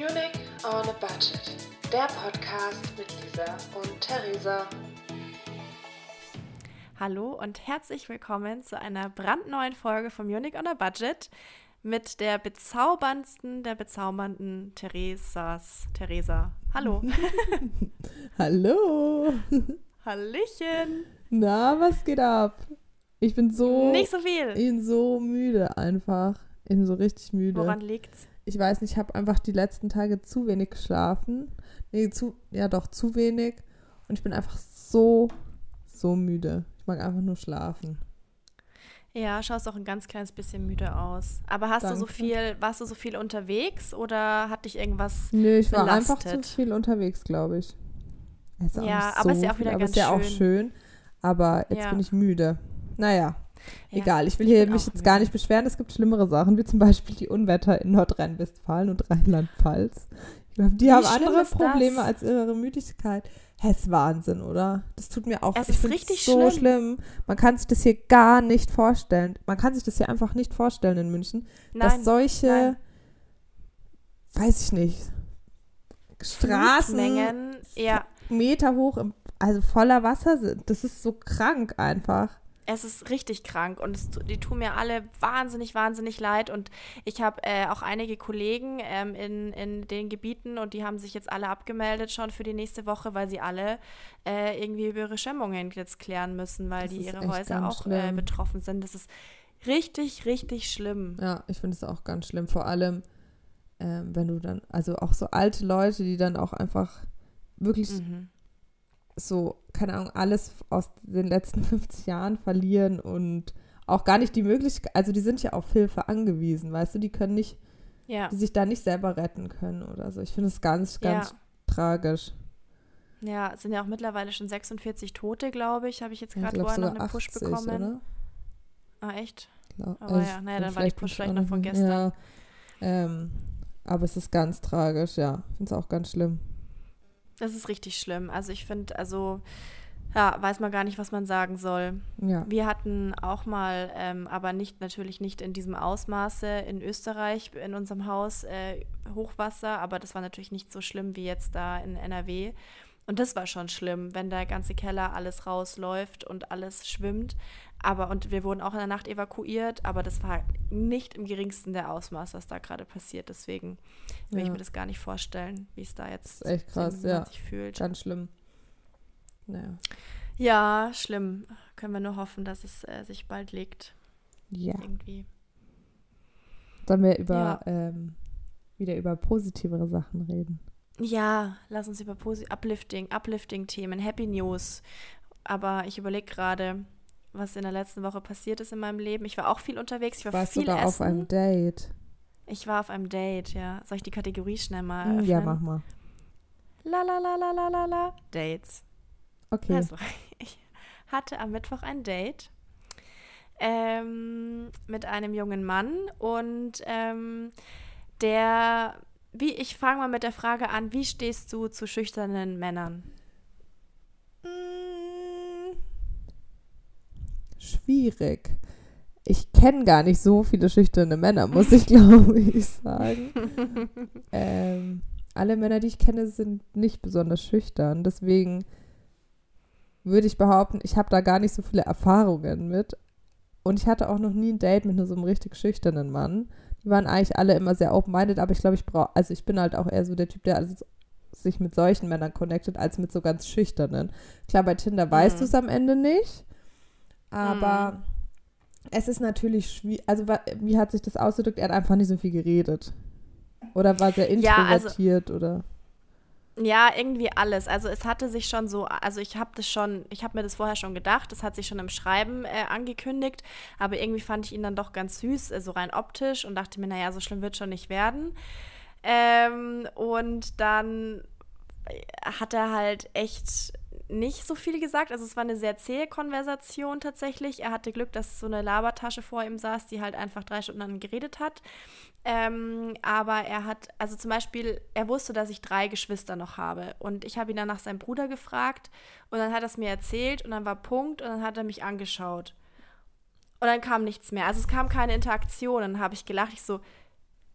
Munich on a Budget, der Podcast mit Lisa und Theresa. Hallo und herzlich willkommen zu einer brandneuen Folge von Munich on a Budget mit der bezauberndsten der bezaubernden Theresas. Theresa. Hallo. Hallo. Hallöchen. Na, was geht ab? Ich bin so. Nicht so viel. Ich bin so müde einfach. Ich bin so richtig müde. Woran liegt's? Ich weiß nicht, ich habe einfach die letzten Tage zu wenig geschlafen. Nee, zu, ja doch, zu wenig. Und ich bin einfach so, so müde. Ich mag einfach nur schlafen. Ja, schaust auch ein ganz kleines bisschen müde aus. Aber hast Danke. du so viel, warst du so viel unterwegs oder hat dich irgendwas Nö, ich war belastet? einfach zu viel unterwegs, glaube ich. Ja, aber so ist ja auch viel, wieder aber ganz ist ja auch schön. schön. Aber jetzt Ja. bin ich müde. Naja, Ja, egal. Ich will hier mich jetzt gar nicht beschweren. Es gibt schlimmere Sachen, wie zum Beispiel die Unwetter in Nordrhein-Westfalen und Rheinland-Pfalz. Ich glaube, die Wie haben andere das? Probleme als ihre Müdigkeit. Hä, ist Wahnsinn, oder? Das tut mir auch Es ich ist richtig so schlimm. schlimm. Man kann sich das hier gar nicht vorstellen. Man kann sich das hier einfach nicht vorstellen in München, dass Nein, solche, nein. weiß ich nicht, Straßen ja, Meter hoch, im, also voller Wasser sind. Das ist so krank einfach. Es ist richtig krank und es, die tun mir alle wahnsinnig, wahnsinnig leid. Und ich habe äh, auch einige Kollegen ähm, in, in den Gebieten und die haben sich jetzt alle abgemeldet schon für die nächste Woche, weil sie alle äh, irgendwie über ihre Schwemmungen jetzt klären müssen, weil Das die ihre Häuser auch äh, betroffen sind. Das ist richtig, richtig schlimm. Ja, ich finde es auch ganz schlimm. Vor allem, ähm, wenn du dann, also auch so alte Leute, die dann auch einfach wirklich Mhm. So, keine Ahnung, alles aus den letzten 50 Jahren verlieren und auch gar nicht die Möglichkeit, also die sind ja auf Hilfe angewiesen, weißt du, die können nicht, Ja, die sich da nicht selber retten können oder so. Ich finde es ganz, ganz ja. tragisch. Ja, es sind ja auch mittlerweile schon 46 Tote, glaube ich. Habe ich jetzt Ja, gerade glaube vorher noch sogar eine Push 80, bekommen. oder? Ah, echt? Glaub- Aber also ja, naja, dann war die Push vielleicht noch von gestern. Ja, ähm, aber es ist ganz tragisch, ja. Ich finde es auch ganz schlimm. Das ist richtig schlimm. Also ich finde, also ja, weiß man gar nicht, was man sagen soll. Ja. Wir hatten auch mal, ähm, aber nicht natürlich nicht in diesem Ausmaße in Österreich in unserem Haus äh, Hochwasser, aber das war natürlich nicht so schlimm wie jetzt da in NRW. Und das war schon schlimm, wenn der ganze Keller alles rausläuft und alles schwimmt. Aber und wir wurden auch in der Nacht evakuiert, aber das war nicht im geringsten der Ausmaß, was da gerade passiert. Deswegen will ich mir das gar nicht vorstellen, wie es da jetzt echt krass, ja. sich fühlt. Ganz schlimm. Naja. Ja, schlimm. Können wir nur hoffen, dass es äh, sich bald legt. Ja. Irgendwie. Sollen wir über, Ja. ähm, wieder über positivere Sachen reden? Ja, lass uns über Posi Uplifting, Uplifting-Themen, Happy News. Aber ich überlege gerade, was in der letzten Woche passiert ist in meinem Leben. Ich war auch viel unterwegs. Ich war Du warst viel sogar essen. auf einem Date. ich war auf einem Date, ja. Soll ich die Kategorie schnell mal Hm, öffnen? ja, mach mal. La la la la la la la. Dates. Okay. Also, ich hatte am Mittwoch ein Date ähm, mit einem jungen Mann und ähm, der, wie ich fange mal mit der Frage an, wie stehst du zu schüchternen Männern? Mm, Schwierig. Ich kenne gar nicht so viele schüchterne Männer, muss ich glaube ich sagen. ähm, alle Männer, die ich kenne, sind nicht besonders schüchtern. Deswegen würde ich behaupten, ich habe da gar nicht so viele Erfahrungen mit. Und ich hatte auch noch nie ein Date mit nur so einem richtig schüchternen Mann. Die waren eigentlich alle immer sehr open-minded, aber ich glaube, ich brauche, also ich bin halt auch eher so der Typ, der also sich mit solchen Männern connectet, als mit so ganz schüchternen. Klar, bei Tinder weißt Mhm. du es am Ende nicht, aber es ist natürlich schwierig. Also, wie hat sich das ausgedrückt? Er hat einfach nicht so viel geredet. Oder war sehr Ja, also- introvertiert oder. Ja, irgendwie alles. Also es hatte sich schon so, also ich habe das schon, ich habe mir das vorher schon gedacht, das hat sich schon im Schreiben äh, angekündigt, aber irgendwie fand ich ihn dann doch ganz süß, äh, so rein optisch und dachte mir, naja, so schlimm wird schon nicht werden. Ähm, und dann hat er halt echt nicht so viel gesagt. Also es war eine sehr zähe Konversation tatsächlich. Er hatte Glück, dass so eine Labertasche vor ihm saß, die halt einfach drei Stunden lang geredet hat. Ähm, aber er hat, also zum Beispiel, er wusste, dass ich drei Geschwister noch habe. Und ich habe ihn dann nach seinem Bruder gefragt und dann hat er es mir erzählt und dann war Punkt und dann hat er mich angeschaut. Und dann kam nichts mehr. Also es kam keine Interaktion. Dann habe ich gelacht. Ich so,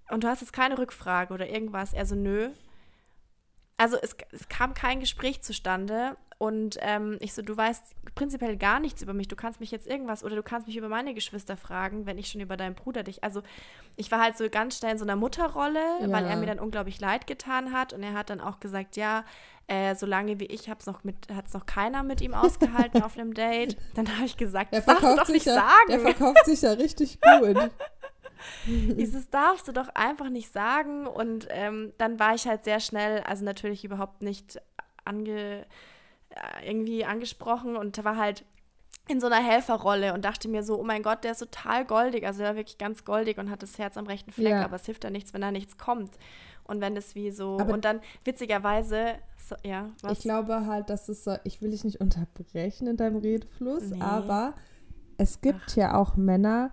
und du hast jetzt keine Rückfrage oder irgendwas. Er so, nö. Also es, es kam kein Gespräch zustande und ähm, ich so, du weißt prinzipiell gar nichts über mich. Du kannst mich jetzt irgendwas oder du kannst mich über meine Geschwister fragen, wenn ich schon über deinen Bruder dich. Also ich war halt so ganz schnell in so einer Mutterrolle, Ja. weil er mir dann unglaublich leid getan hat und er hat dann auch gesagt, ja, äh, solange wie ich hab's noch mit, hat's noch keiner mit ihm ausgehalten auf einem Date. Dann habe ich gesagt, das darfst du doch nicht ja, sagen. der verkauft sich ja richtig gut. Dieses darfst du doch einfach nicht sagen. Und ähm, dann war ich halt sehr schnell, also natürlich überhaupt nicht ange, irgendwie angesprochen und war halt in so einer Helferrolle und dachte mir so, oh mein Gott, der ist total goldig. Also er war wirklich ganz goldig und hat das Herz am rechten Fleck, Ja. aber es hilft ja nichts, wenn da nichts kommt. Und wenn es wie so, Aber- und dann witzigerweise, so, ja, was? Ich glaube halt, dass es so, ich will dich nicht unterbrechen in deinem Redefluss, Nee. aber es gibt ja auch Männer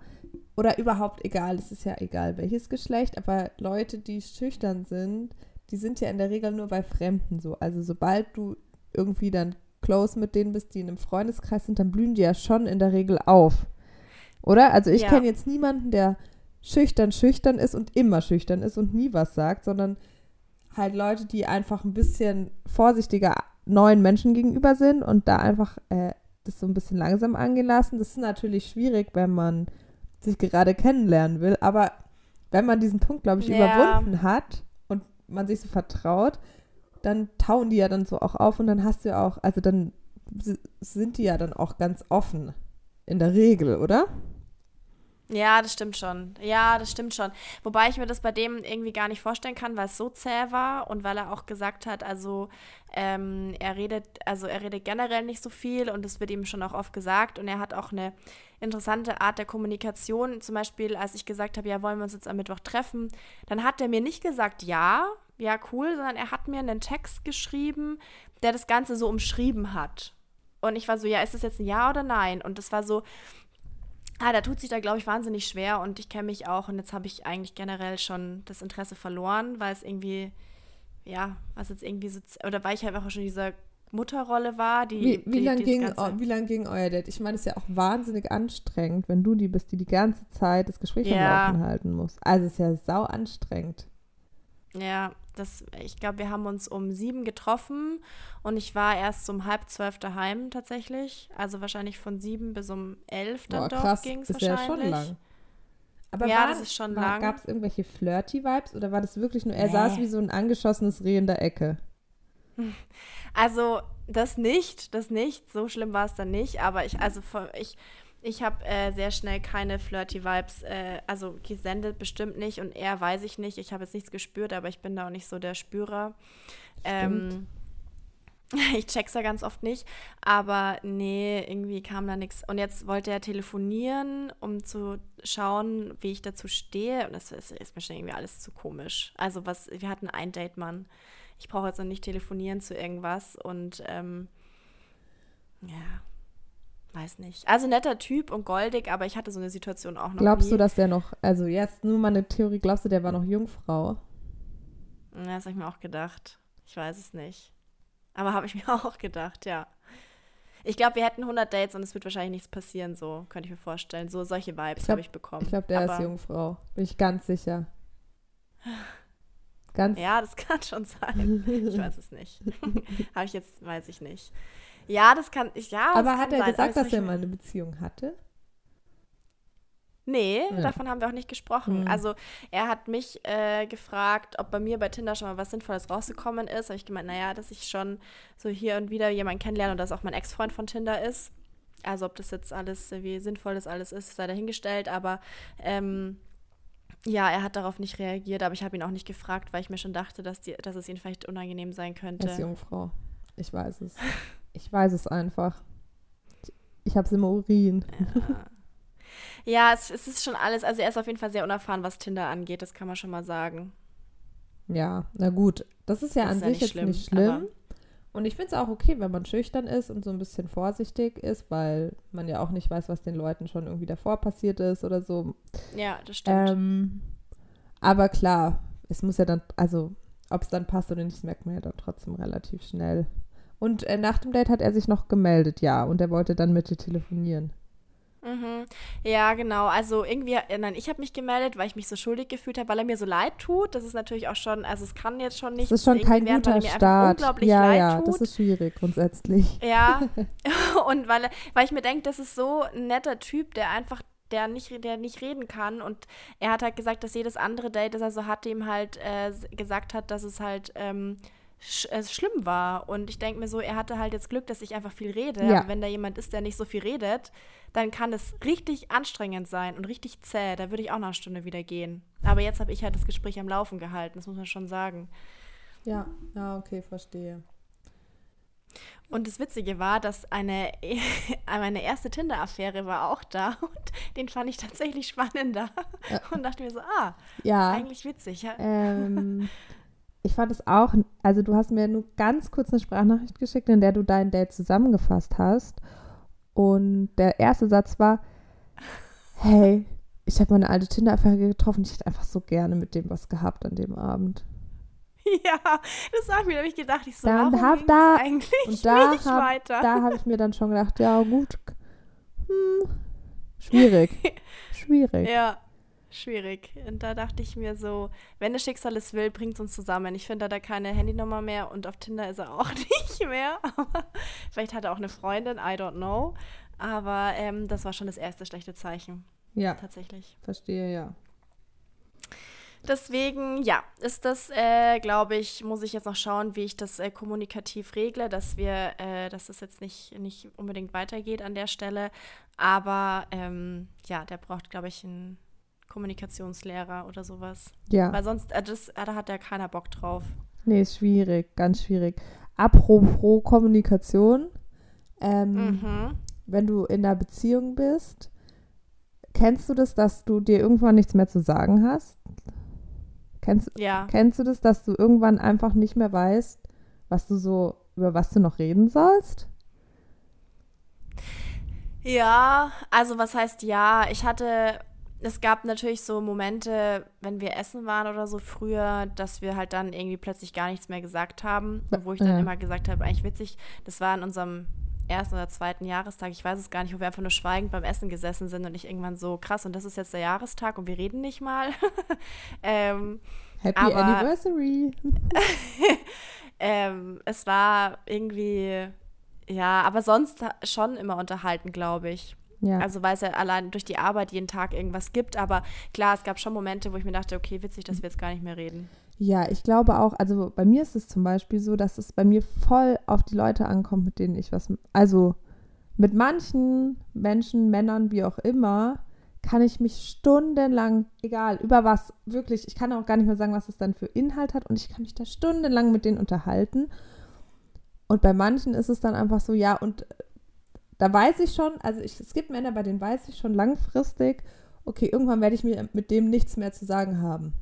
oder überhaupt egal, es ist ja egal welches Geschlecht, aber Leute, die schüchtern sind, die sind ja in der Regel nur bei Fremden so. Also sobald du irgendwie dann close mit denen bist, die in einem Freundeskreis sind, dann blühen die ja schon in der Regel auf. Oder? Also ich Ja. kenne jetzt niemanden, der schüchtern schüchtern ist und immer schüchtern ist und nie was sagt, sondern halt Leute, die einfach ein bisschen vorsichtiger neuen Menschen gegenüber sind und da einfach äh, das so ein bisschen langsam angehen lassen. Das ist natürlich schwierig, wenn man sich gerade kennenlernen will, aber wenn man diesen Punkt, glaube ich, Ja. überwunden hat und man sich so vertraut, dann tauen die ja dann so auch auf und dann hast du ja auch, also dann sind die ja dann auch ganz offen. In der Regel, oder? Ja, das stimmt schon. Ja, das stimmt schon. Wobei ich mir das bei dem irgendwie gar nicht vorstellen kann, weil es so zäh war und weil er auch gesagt hat, also ähm, er redet, also er redet generell nicht so viel und das wird ihm schon auch oft gesagt und er hat auch eine interessante Art der Kommunikation. Zum Beispiel, als ich gesagt habe, ja, wollen wir uns jetzt am Mittwoch treffen, dann hat er mir nicht gesagt, ja, ja, cool, sondern er hat mir einen Text geschrieben, der das Ganze so umschrieben hat. Und ich war so, ja, ist das jetzt ein Ja oder Nein? Und das war so, Ah, da tut sich da, glaube ich, wahnsinnig schwer und ich kenne mich auch und jetzt habe ich eigentlich generell schon das Interesse verloren, weil es irgendwie, ja, was jetzt irgendwie so, oder weil ich halt auch schon in dieser Mutterrolle war, die. Wie, wie die, lang die ging, wie lang ging euer Date? Ich meine, es ist ja auch wahnsinnig anstrengend, wenn du die bist, die die ganze Zeit das Gespräch Ja. am Laufen halten muss. Also es ist ja sau anstrengend. Ja, das, ich glaube, wir haben uns um sieben getroffen und ich war erst um halb zwölf daheim tatsächlich. Also wahrscheinlich von sieben bis um elf dann Boah, doch ging es ist ja wahrscheinlich. schon lang. Aber Ja, war, das ist schon war, lang. Gab es irgendwelche Flirty-Vibes oder war das wirklich nur, er Nee. saß wie so ein angeschossenes Reh in der Ecke? Also das nicht, das nicht. So schlimm war es dann nicht. Aber ich, also ich, ich habe äh, sehr schnell keine flirty Vibes, äh, also gesendet bestimmt nicht und er weiß ich nicht. Ich habe jetzt nichts gespürt, aber ich bin da auch nicht so der Spürer. Ähm, ich check's ja ganz oft nicht, aber nee, irgendwie kam da nichts. Und jetzt wollte er telefonieren, um zu schauen, wie ich dazu stehe. Und das ist, ist mir schon irgendwie alles zu komisch. Also was, wir hatten ein Date, Mann. Ich brauche jetzt noch nicht telefonieren zu irgendwas und ähm, ja, weiß nicht. Also netter Typ und goldig, aber ich hatte so eine Situation auch noch Glaubst nie. du, dass der noch, also jetzt nur mal eine Theorie, glaubst du, der war noch Jungfrau? Ja, das habe ich mir auch gedacht. Ich weiß es nicht. Aber habe ich mir auch gedacht, ja. Ich glaube, wir hätten 100 Dates und es wird wahrscheinlich nichts passieren, so könnte ich mir vorstellen. So solche Vibes habe ich bekommen. Ich glaube, der Aber, ist Jungfrau. Bin ich ganz sicher. Ganz Ja, das kann schon sein. Ich weiß es nicht. habe ich jetzt, weiß ich nicht. Ja, das kann, ich, ja, Aber hat er sein, gesagt, dass er mal eine Beziehung hatte? Nee, Ja. davon haben wir auch nicht gesprochen. Hm. Also er hat mich äh, gefragt, ob bei mir bei Tinder schon mal was Sinnvolles rausgekommen ist. Habe ich gemeint, naja, dass ich schon so hier und wieder jemanden kennenlerne und dass auch mein Ex-Freund von Tinder ist. Also ob das jetzt alles, wie sinnvoll das alles ist, sei dahingestellt. Aber ähm, ja, er hat darauf nicht reagiert, aber ich habe ihn auch nicht gefragt, weil ich mir schon dachte, dass, die, dass es ihm vielleicht unangenehm sein könnte. Jungfrau. Ich weiß es. Ich weiß es einfach. Ich, habe es im Urin. Ja, ja es, es ist schon alles, also er ist auf jeden Fall sehr unerfahren, was Tinder angeht, das kann man schon mal sagen. Ja, na gut. Das ist ja Das an ist ja sich nicht jetzt schlimm, nicht schlimm. Und ich finde es auch okay, wenn man schüchtern ist und so ein bisschen vorsichtig ist, weil man ja auch nicht weiß, was den Leuten schon irgendwie davor passiert ist oder so. Ja, das stimmt. Ähm, aber klar, es muss ja dann, also ob es dann passt oder nicht, merkt man ja dann trotzdem relativ schnell. Und äh, nach dem Date hat er sich noch gemeldet, ja, und er wollte dann mit dir telefonieren. Mhm. Ja, genau. Also irgendwie, äh, nein, ich habe mich gemeldet, weil ich mich so schuldig gefühlt habe, weil er mir so leid tut. Das ist natürlich auch schon, also es kann jetzt schon nicht. Das ist schon kein werden, guter er Start. Unglaublich Ja, leid ja, tut. das ist schwierig grundsätzlich. Ja, und weil, weil ich mir denke, das ist so ein netter Typ, der einfach, der nicht, der nicht reden kann. Und er hat halt gesagt, dass jedes andere Date, das er so hatte, ihm halt äh, gesagt hat, dass es halt ähm, sch äh, schlimm war. Und ich denke mir so, er hatte halt jetzt Glück, dass ich einfach viel rede. Ja. Aber wenn da jemand ist, der nicht so viel redet, dann kann es richtig anstrengend sein und richtig zäh. Da würde ich auch nach einer Stunde wieder gehen. Aber jetzt habe ich halt das Gespräch am Laufen gehalten, das muss man schon sagen. Ja, ja, okay, verstehe. Und das Witzige war, dass eine, meine erste Tinder-Affäre war auch da und den fand ich tatsächlich spannender und dachte mir so, ah, Ja, eigentlich witzig. Ja. ähm, ich fand es auch, also du hast mir nur ganz kurz eine Sprachnachricht geschickt, in der du dein Date zusammengefasst hast. Und der erste Satz war, hey, ich habe meine alte Tinder-Affäre getroffen, ich hätte einfach so gerne mit dem was gehabt an dem Abend. ja, das habe ich mir nämlich gedacht. Ich so, Dann warum hab da- das eigentlich Und da nicht habe weiter? da hab ich mir dann schon gedacht, ja gut, hm, schwierig, schwierig. Ja, schwierig. Und da dachte ich mir so, wenn das Schicksal es will, bringt es uns zusammen. Ich finde, da hat er keine Handynummer mehr und auf Tinder ist er auch nicht mehr. Aber vielleicht hat er auch eine Freundin, I don't know. Aber ähm, das war schon das erste schlechte Zeichen, Ja, tatsächlich. verstehe, ja. Deswegen, ja, ist das, äh, glaube ich, muss ich jetzt noch schauen, wie ich das äh, kommunikativ regle, dass wir, äh, dass das jetzt nicht, nicht unbedingt weitergeht an der Stelle. Aber ähm, ja, der braucht, glaube ich, einen Kommunikationslehrer oder sowas. Ja. Weil sonst, äh, das, äh, da hat ja keiner Bock drauf. Nee, ist schwierig, ganz schwierig. Apropos Kommunikation, ähm, Mhm. wenn du in einer Beziehung bist, kennst du das, dass du dir irgendwann nichts mehr zu sagen hast? Kennst, Ja. kennst du das, dass du irgendwann einfach nicht mehr weißt, was du so, über was du noch reden sollst? Ja, also was heißt ja? Ich hatte, es gab natürlich so Momente, wenn wir essen waren oder so früher, dass wir halt dann irgendwie plötzlich gar nichts mehr gesagt haben. Wo ich dann Ja. immer gesagt habe, eigentlich witzig, das war an unserem ersten oder zweiten Jahrestag, ich weiß es gar nicht, wo wir einfach nur schweigend beim Essen gesessen sind und ich irgendwann so, krass, und das ist jetzt der Jahrestag und wir reden nicht mal. ähm, Happy Aber- Anniversary. ähm, es war irgendwie, ja, aber sonst schon immer unterhalten, glaube ich. Ja. Also weil es ja allein durch die Arbeit jeden Tag irgendwas gibt. Aber klar, es gab schon Momente, wo ich mir dachte, okay, witzig, dass wir jetzt gar nicht mehr reden. Ja, ich glaube auch, also bei mir ist es zum Beispiel so, dass es bei mir voll auf die Leute ankommt, mit denen ich was, also mit manchen Menschen, Männern, wie auch immer, kann ich mich stundenlang, egal, über was, wirklich, ich kann auch gar nicht mehr sagen, was es dann für Inhalt hat und ich kann mich da stundenlang mit denen unterhalten. Und bei manchen ist es dann einfach so, ja, und da weiß ich schon, also ich, es gibt Männer, bei denen weiß ich schon langfristig, okay, irgendwann werde ich mir mit dem nichts mehr zu sagen haben.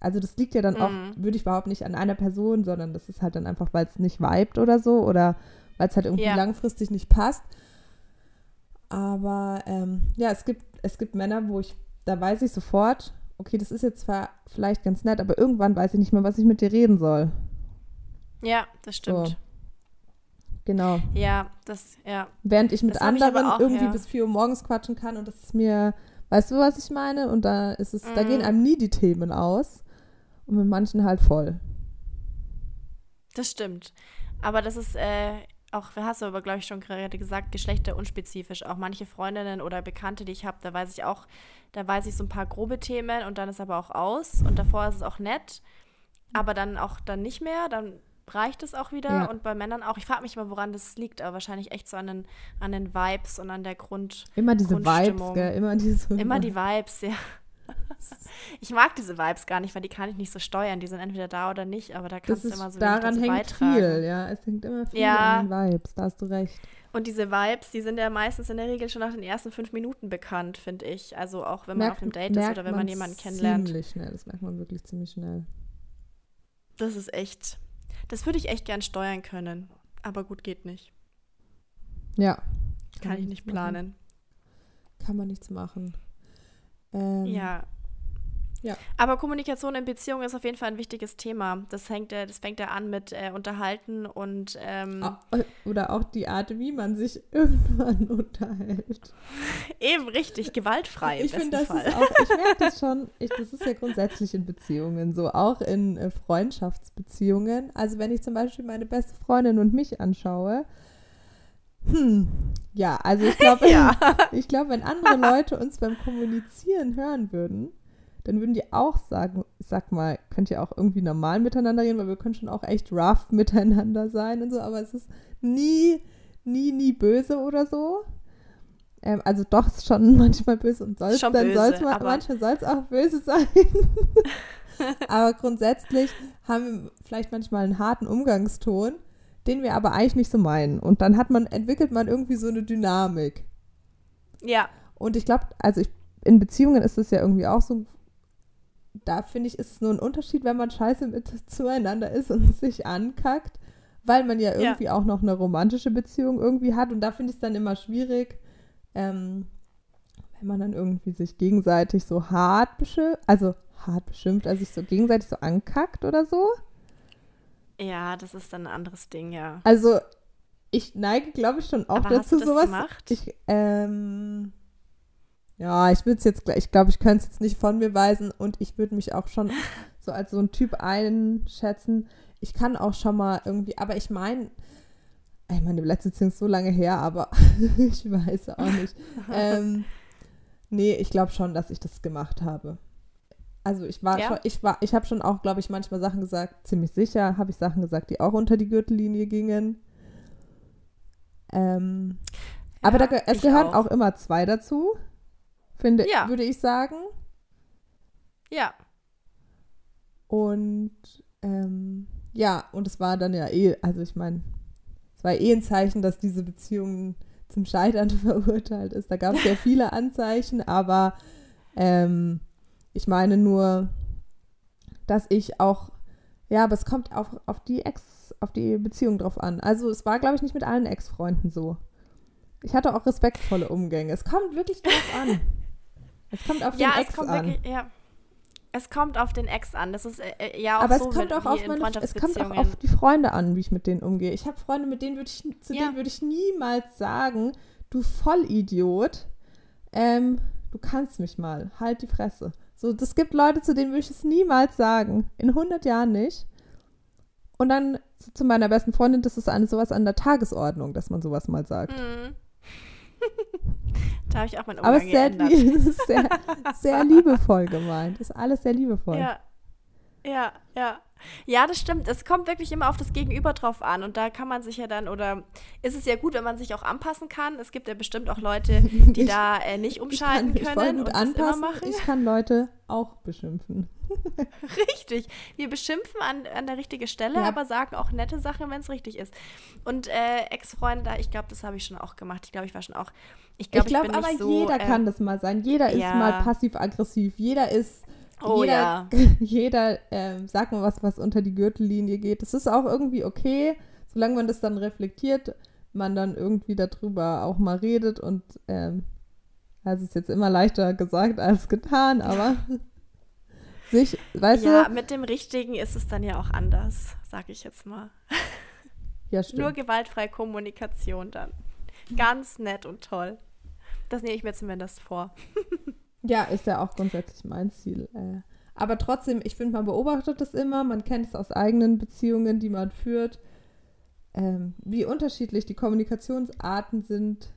Also das liegt ja dann auch, Mhm. würde ich überhaupt nicht an einer Person, sondern das ist halt dann einfach, weil es nicht vibet oder so oder weil es halt irgendwie Ja. langfristig nicht passt. Aber ähm, ja, es gibt, es gibt Männer, wo ich, da weiß ich sofort, okay, das ist jetzt zwar vielleicht ganz nett, aber irgendwann weiß ich nicht mehr, was ich mit dir reden soll. Ja, das stimmt. So. Genau. Ja, das, ja. Während ich mit Das ich anderen aber auch, irgendwie ja. bis 4 Uhr morgens quatschen kann und das ist mir, weißt du, was ich meine? Und da ist es, da Mhm. gehen einem nie die Themen aus und mit manchen halt voll. Das stimmt. Aber das ist äh, auch, hast du aber, glaube ich, schon gerade gesagt, geschlechterunspezifisch. Auch manche Freundinnen oder Bekannte, die ich habe, da weiß ich auch, da weiß ich so ein paar grobe Themen und dann ist aber auch aus. Und davor ist es auch nett, aber dann auch dann nicht mehr. Dann reicht es auch wieder. Ja. Und bei Männern auch. Ich frage mich mal, woran das liegt, aber wahrscheinlich echt so an den, an den Vibes und an der Grund. Immer diese Vibes, gell? Immer diese. Immer die Vibes, ja. Ich mag diese Vibes gar nicht, weil die kann ich nicht so steuern. Die sind entweder da oder nicht, aber da kannst du immer so daran hängt beitragen. viel, ja. Es hängt immer viel Ja. an den Vibes, da hast du recht. Und diese Vibes, die sind ja meistens in der Regel schon nach den ersten fünf Minuten bekannt, finde ich. Also auch wenn man auf einem Date ist merkt oder wenn man man jemanden kennenlernt. Ziemlich schnell, das merkt man wirklich ziemlich schnell. Das ist echt. Das würde ich echt gern steuern können. Aber gut, geht nicht. Ja. Kann ich nicht planen. Kann man nichts machen. Ähm, Ja. Ja. Aber Kommunikation in Beziehungen ist auf jeden Fall ein wichtiges Thema. Das, hängt, äh, das fängt ja an mit äh, Unterhalten und. Ähm, Oder auch die Art, wie man sich irgendwann unterhält. Eben richtig, gewaltfrei. Ich finde, das Fall. ist auch, ich merke das schon, ich, das ist ja grundsätzlich in Beziehungen so, auch in äh, Freundschaftsbeziehungen. Also, wenn ich zum Beispiel meine beste Freundin und mich anschaue, hm, ja, also ich glaube, ja. ich glaube, wenn andere Leute uns beim Kommunizieren hören würden, dann würden die auch sagen, sag mal, könnt ihr auch irgendwie normal miteinander reden, weil wir können schon auch echt rough miteinander sein und so, aber es ist nie, nie, nie böse oder so. Ähm, also doch, ist schon manchmal böse und soll dann böse, soll's mal, manchmal soll es auch böse sein. aber grundsätzlich haben wir vielleicht manchmal einen harten Umgangston, den wir aber eigentlich nicht so meinen. Und dann hat man, entwickelt man irgendwie so eine Dynamik. Ja. Und ich glaube, also ich, in Beziehungen ist es ja irgendwie auch so da finde ich, ist es nur ein Unterschied, wenn man scheiße mit zueinander ist und sich ankackt, weil man ja irgendwie ja. auch noch eine romantische Beziehung irgendwie hat. Und da finde ich es dann immer schwierig, ähm, wenn man dann irgendwie sich gegenseitig so hart beschimpft, also hart beschimpft, also sich so gegenseitig so ankackt oder so. Ja, das ist dann ein anderes Ding, ja. Also ich neige, glaube ich, schon auch Aber dazu, hast du das sowas. Gemacht? Ich, ähm, ja, ich würde es jetzt, ich glaube, ich könnte es jetzt nicht von mir weisen und ich würde mich auch schon so als so ein Typ einschätzen. Ich kann auch schon mal irgendwie, aber ich meine, ich meine, die letzte Beziehung ist so lange her, aber ich weiß auch nicht. ähm, nee, ich glaube schon, dass ich das gemacht habe. Also ich war ja. schon, ich war, ich habe schon auch, glaube ich, manchmal Sachen gesagt, ziemlich sicher habe ich Sachen gesagt, die auch unter die Gürtellinie gingen. Ähm, ja, aber da, es gehören auch. auch immer zwei dazu finde, ja. würde ich sagen. Ja. Und ähm, ja, und es war dann ja eh, also ich meine, es war eh ein Zeichen, dass diese Beziehung zum Scheitern verurteilt ist. Da gab es ja viele Anzeichen, aber ähm, ich meine nur, dass ich auch, ja, aber es kommt auf, auf die Ex, auf die Beziehung drauf an. Also es war, glaube ich, nicht mit allen Ex-Freunden so. Ich hatte auch respektvolle Umgänge. Es kommt wirklich drauf an. Es kommt auf ja, den Ex an. Wirklich, ja. Es kommt auf den Ex an. Das ist äh, äh ja auch Aber so es kommt auch auf meine, es kommt auch auf die Freunde an, wie ich mit denen umgehe. Ich habe Freunde, mit denen würde ich zu ja. denen würde ich niemals sagen, du Vollidiot, ähm, du kannst mich mal, halt die Fresse. So, das gibt Leute, zu denen würde ich es niemals sagen, in 100 Jahren nicht. Und dann zu meiner besten Freundin, das ist eine, sowas an der Tagesordnung, dass man sowas mal sagt. Mhm. Da habe ich auch mein Umgang Aber sehr, sehr, sehr liebevoll gemeint. Ist alles sehr liebevoll. Ja, ja, ja. Ja, das stimmt. Es kommt wirklich immer auf das Gegenüber drauf an. Und da kann man sich ja dann, oder ist es ja gut, wenn man sich auch anpassen kann. Es gibt ja bestimmt auch Leute, die ich, da äh, nicht umschalten ich kann, können. Ich gut anpassen. Ich kann Leute auch beschimpfen. richtig. Wir beschimpfen an, an der richtigen Stelle, ja. aber sagen auch nette Sachen, wenn es richtig ist. Und äh, Ex-Freunde, ich glaube, das habe ich schon auch gemacht. Ich glaube, ich war schon auch. Ich glaube, glaub, aber so, jeder äh, kann das mal sein. Jeder ja. ist mal passiv-aggressiv. Jeder ist. Oh jeder, ja. jeder ähm, sagt mal was, was unter die Gürtellinie geht. Das ist auch irgendwie okay, solange man das dann reflektiert, man dann irgendwie darüber auch mal redet und ähm, also ist jetzt immer leichter gesagt als getan, aber sich, weißt ja, du? Ja, mit dem Richtigen ist es dann ja auch anders, sag ich jetzt mal. Ja, stimmt. Nur gewaltfreie Kommunikation dann. Ganz nett und toll. Das nehme ich mir zumindest vor. ja, ist ja auch grundsätzlich mein Ziel. Äh. Aber trotzdem, ich finde, man beobachtet es immer, man kennt es aus eigenen Beziehungen, die man führt, ähm, wie unterschiedlich die Kommunikationsarten sind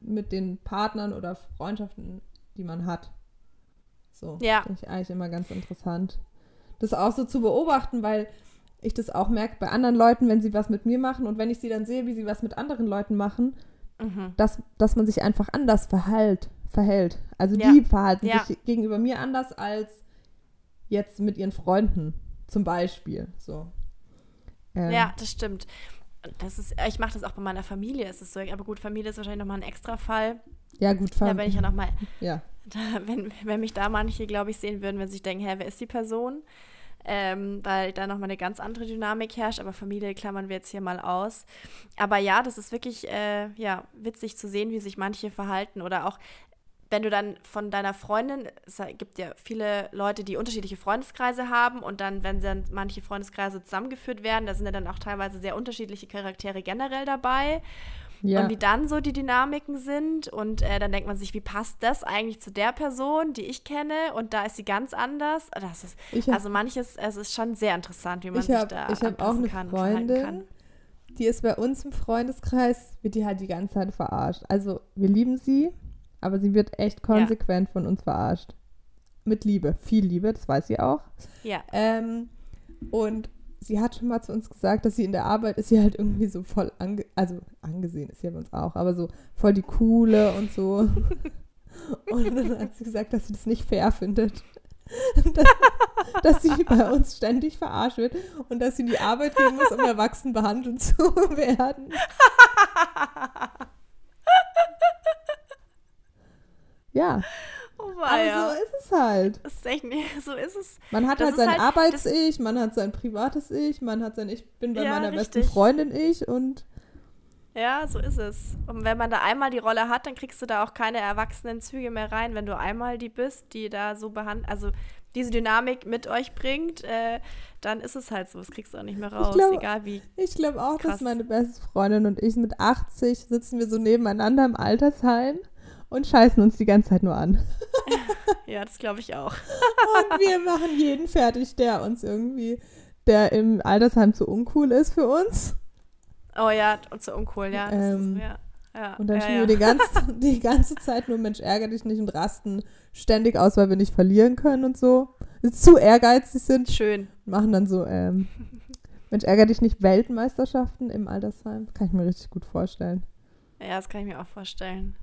mit den Partnern oder Freundschaften, die man hat. So, ja. finde ich eigentlich immer ganz interessant. Das auch so zu beobachten, weil ich das auch merke bei anderen Leuten, wenn sie was mit mir machen und wenn ich sie dann sehe, wie sie was mit anderen Leuten machen, mhm. dass, dass man sich einfach anders verhält. verhält. Also ja. die verhalten ja. sich gegenüber mir anders als jetzt mit ihren Freunden zum Beispiel. So. Ähm. Ja, das stimmt. Das ist, ich mache das auch bei meiner Familie, ist es so. Aber gut, Familie ist wahrscheinlich nochmal ein extra Fall. Ja, gut, Familie. Da bin ich ja nochmal. Ja. Da, wenn, wenn mich da manche, glaube ich, sehen würden, wenn sie sich denken, hä, wer ist die Person? Ähm, weil da nochmal eine ganz andere Dynamik herrscht, aber Familie klammern wir jetzt hier mal aus. Aber ja, das ist wirklich äh, ja, witzig zu sehen, wie sich manche verhalten oder auch wenn du dann von deiner Freundin, es gibt ja viele Leute, die unterschiedliche Freundeskreise haben und dann, wenn dann manche Freundeskreise zusammengeführt werden, da sind ja dann auch teilweise sehr unterschiedliche Charaktere generell dabei. Ja. Und wie dann so die Dynamiken sind. Und äh, dann denkt man sich, wie passt das eigentlich zu der Person, die ich kenne? Und da ist sie ganz anders. Das ist, hab- also manches, es ist schon sehr interessant, wie man ich sich habe da ich hab auch anpassen eine kann und verhalten kann. Freundin, die ist bei uns im Freundeskreis, wird die halt die ganze Zeit verarscht. Also wir lieben sie, aber sie wird echt konsequent von uns verarscht. Mit Liebe, viel Liebe, das weiß sie auch. Ja. Ähm, und sie hat schon mal zu uns gesagt, dass sie in der Arbeit ist sie halt irgendwie so voll ange also angesehen ist sie bei uns auch, aber so voll die coole und so. Und dann hat sie gesagt, dass sie das nicht fair findet. dass, dass sie bei uns ständig verarscht wird und dass sie in die Arbeit gehen muss, um erwachsen behandelt zu werden. Ja, Oh, aber so ist es halt. Das ist echt, nee, so ist es. Man hat Das halt sein halt- Arbeits-Ich, man hat sein privates Ich, man hat sein Ich bin bei Ja, meiner besten richtig. Freundin Ich und Ja, so ist es. Und wenn man da einmal die Rolle hat, dann kriegst du da auch keine erwachsenen Züge mehr rein. Wenn du einmal die bist, die da so behandelt, also diese Dynamik mit euch bringt, äh, dann ist es halt so. Das kriegst du auch nicht mehr raus, glaub- egal wie. ich glaube auch, Krass. dass meine beste Freundin und ich mit 80 sitzen wir so nebeneinander im Altersheim und scheißen uns die ganze Zeit nur an. Ja, das glaube ich auch. Und wir machen jeden fertig, der uns irgendwie, der im Altersheim zu uncool ist für uns. Oh ja, und so uncool, ja. Ähm, ist, ja. ja. Und dann ja, spielen ja. wir die ganze, die ganze Zeit nur Mensch, ärger dich nicht und rasten ständig aus, weil wir nicht verlieren können und so. Zu ehrgeizig sind. Schön. machen dann so, ähm, Mensch, ärger dich nicht Weltmeisterschaften im Altersheim. Kann ich mir richtig gut vorstellen. Ja, das kann ich mir auch vorstellen.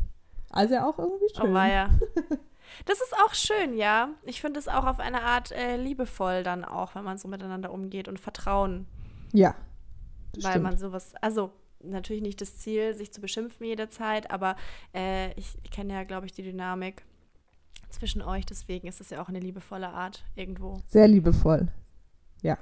Also ja auch irgendwie schön. Oh weia. Das ist auch schön, ja. Ich finde es auch auf eine Art äh, liebevoll dann auch, wenn man so miteinander umgeht und Vertrauen. Ja. weil stimmt. man sowas, also natürlich nicht das Ziel, sich zu beschimpfen jederzeit, aber äh, ich, kenne ja, glaube ich, die Dynamik zwischen euch, deswegen ist es ja auch eine liebevolle Art irgendwo. Sehr liebevoll.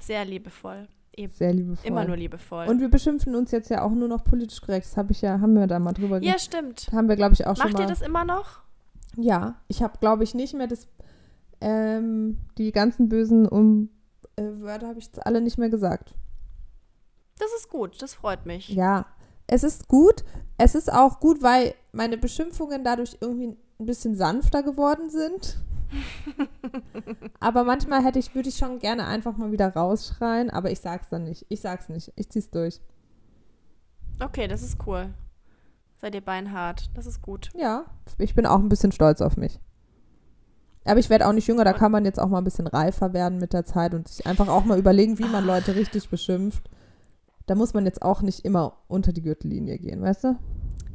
Sehr liebevoll. Eben. Sehr liebevoll. Immer nur liebevoll. Und wir beschimpfen uns jetzt ja auch nur noch politisch korrekt. Das habe ich ja, haben wir da mal drüber ja, stimmt. Haben wir, glaube ich, auch schon Macht mal. ihr das immer noch? Ja, ich habe, glaube ich, nicht mehr das, ähm, die ganzen bösen um, äh, Wörter habe ich jetzt alle nicht mehr gesagt. Das ist gut, das freut mich. Ja, es ist gut. Es ist auch gut, weil meine Beschimpfungen dadurch irgendwie ein bisschen sanfter geworden sind. aber manchmal hätte ich, würde ich schon gerne einfach mal wieder rausschreien, aber ich sag's dann nicht. Ich sag's nicht. Ich zieh's durch. Okay, das ist cool. Seid ihr beinhart, das ist gut. Ja, ich bin auch ein bisschen stolz auf mich. Aber ich werde auch nicht jünger, da kann man jetzt auch mal ein bisschen reifer werden mit der Zeit und sich einfach auch mal überlegen, wie man Leute richtig beschimpft. Da muss man jetzt auch nicht immer unter die Gürtellinie gehen, weißt du?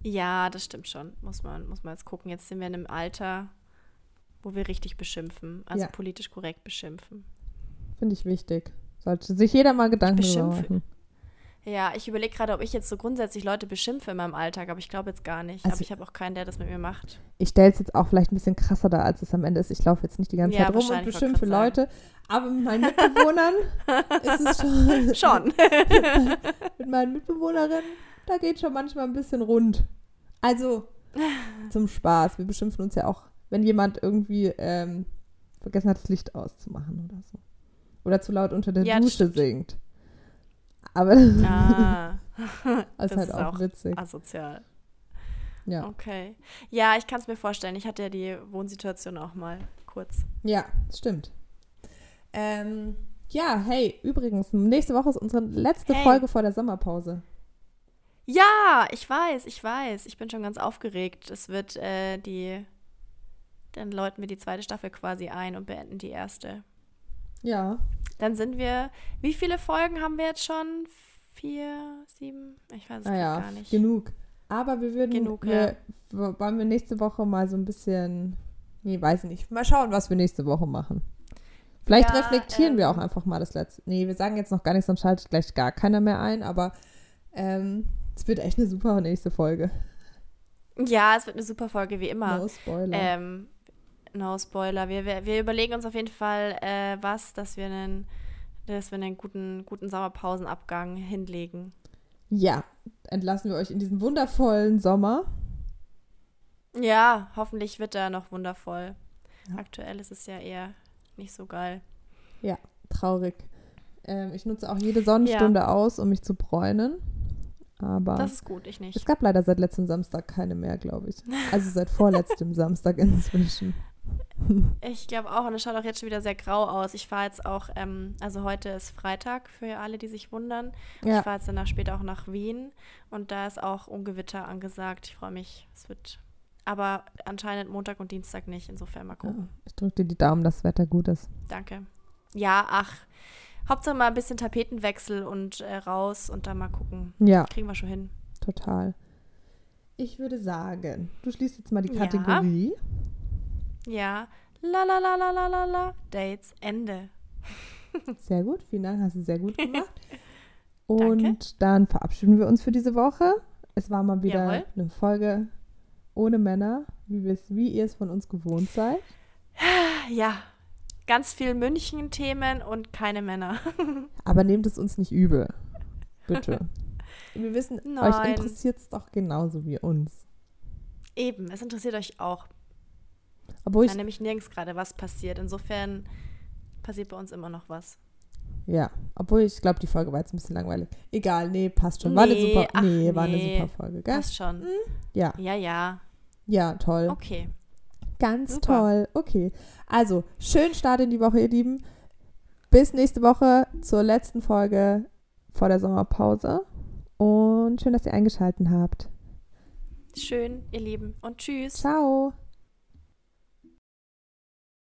Ja, das stimmt schon. Muss man, muss man jetzt gucken. Jetzt sind wir in einem Alter, wo wir richtig beschimpfen, also Ja. politisch korrekt beschimpfen. Finde ich wichtig. Sollte sich jeder mal Gedanken darüber machen. Ja, ich überlege gerade, ob ich jetzt so grundsätzlich Leute beschimpfe in meinem Alltag, aber ich glaube jetzt gar nicht. Also- aber ich habe auch keinen, der das mit mir macht. Ich stelle es jetzt auch vielleicht ein bisschen krasser dar, als es am Ende ist. Ich laufe jetzt nicht die ganze Ja, Zeit rum und beschimpfe Leute. Aber mit meinen Mitbewohnern ist es schon. Schon. mit meinen Mitbewohnerinnen, da geht schon manchmal ein bisschen rund. Also zum Spaß. Wir beschimpfen uns ja auch, wenn jemand irgendwie ähm, vergessen hat, das Licht auszumachen oder so. Oder zu laut unter der Ja, Dusche singt. Aber ah, das ist halt auch, auch witzig. asozial. Ja. Okay. Ja, ich kann es mir vorstellen. Ich hatte ja die Wohnsituation auch mal kurz. ja, stimmt. Ähm, ja, hey, übrigens, nächste Woche ist unsere letzte Hey. Folge vor der Sommerpause. Ja, ich weiß, ich weiß. Ich bin schon ganz aufgeregt. Es wird äh, die. Dann läuten wir die zweite Staffel quasi ein und beenden die erste. Ja. Dann sind wir. Wie viele Folgen haben wir jetzt schon? Vier, sieben? Ich weiß es Naja, gar nicht. Genug. Aber wir würden, Genug, wir, w- wollen wir nächste Woche mal so ein bisschen, nee, weiß ich nicht, mal schauen, was wir nächste Woche machen. Vielleicht Ja, reflektieren wir ähm, auch einfach mal das letzte. Nee, wir sagen jetzt noch gar nichts, sonst schaltet gleich gar keiner mehr ein, aber ähm, es wird echt eine super nächste Folge. Ja, es wird eine super Folge, wie immer. No Spoiler. Ähm, no Spoiler. Wir, wir, wir überlegen uns auf jeden Fall äh, was, dass wir einen, dass wir einen guten, guten Sommerpausenabgang hinlegen. ja, entlassen wir euch in diesen wundervollen Sommer. Ja, hoffentlich wird er noch wundervoll. Ja. Aktuell ist es ja eher nicht so geil. Traurig. Ähm, ich nutze auch jede Sonnenstunde aus, um mich zu bräunen. Aber Das ist gut, ich nicht. es gab leider seit letztem Samstag keine mehr, glaube ich. Also seit vorletztem Samstag inzwischen. Ich glaube auch, und es schaut auch jetzt schon wieder sehr grau aus. Ich fahre jetzt auch, ähm, also heute ist Freitag für alle, die sich wundern. Ja. Ich fahre jetzt danach später auch nach Wien und da ist auch Ungewitter angesagt. Ich freue mich, es wird, aber anscheinend Montag und Dienstag nicht. Insofern mal Ja, gucken. ich drücke dir die Daumen, dass das Wetter gut ist. Danke. Ja, ach, Hauptsache mal ein bisschen Tapetenwechsel und äh, raus und dann mal gucken. Ja, Kriegen wir schon hin. total. Ich würde sagen, du schließt jetzt mal die Ja. Kategorie. Ja, la la la la la la la, Dates, Ende. Sehr gut, vielen Dank, hast du sehr gut gemacht. Danke. Und dann verabschieden wir uns für diese Woche. Es war mal wieder Jawohl. eine Folge ohne Männer, wie, wie ihr es von uns gewohnt seid. Ja, ganz viel München-Themen und keine Männer. Aber nehmt es uns nicht übel. Bitte. wir wissen, euch Nein. interessiert es doch genauso wie uns. Eben, es interessiert euch auch. Obwohl Da ich, nämlich nirgends gerade was passiert. Insofern passiert bei uns immer noch was. ja, obwohl ich glaube, die Folge war jetzt ein bisschen langweilig. Egal, nee, passt schon. War eine Nee, super, ach, nee, war eine super Folge, gell? Passt schon. Ja, Ja, ja. ja, toll. Okay. Ganz Super. toll. Okay. Also, schönen Start in die Woche, ihr Lieben. Bis nächste Woche zur letzten Folge vor der Sommerpause. Und schön, dass ihr eingeschaltet habt. Schön, ihr Lieben. Und tschüss. Ciao.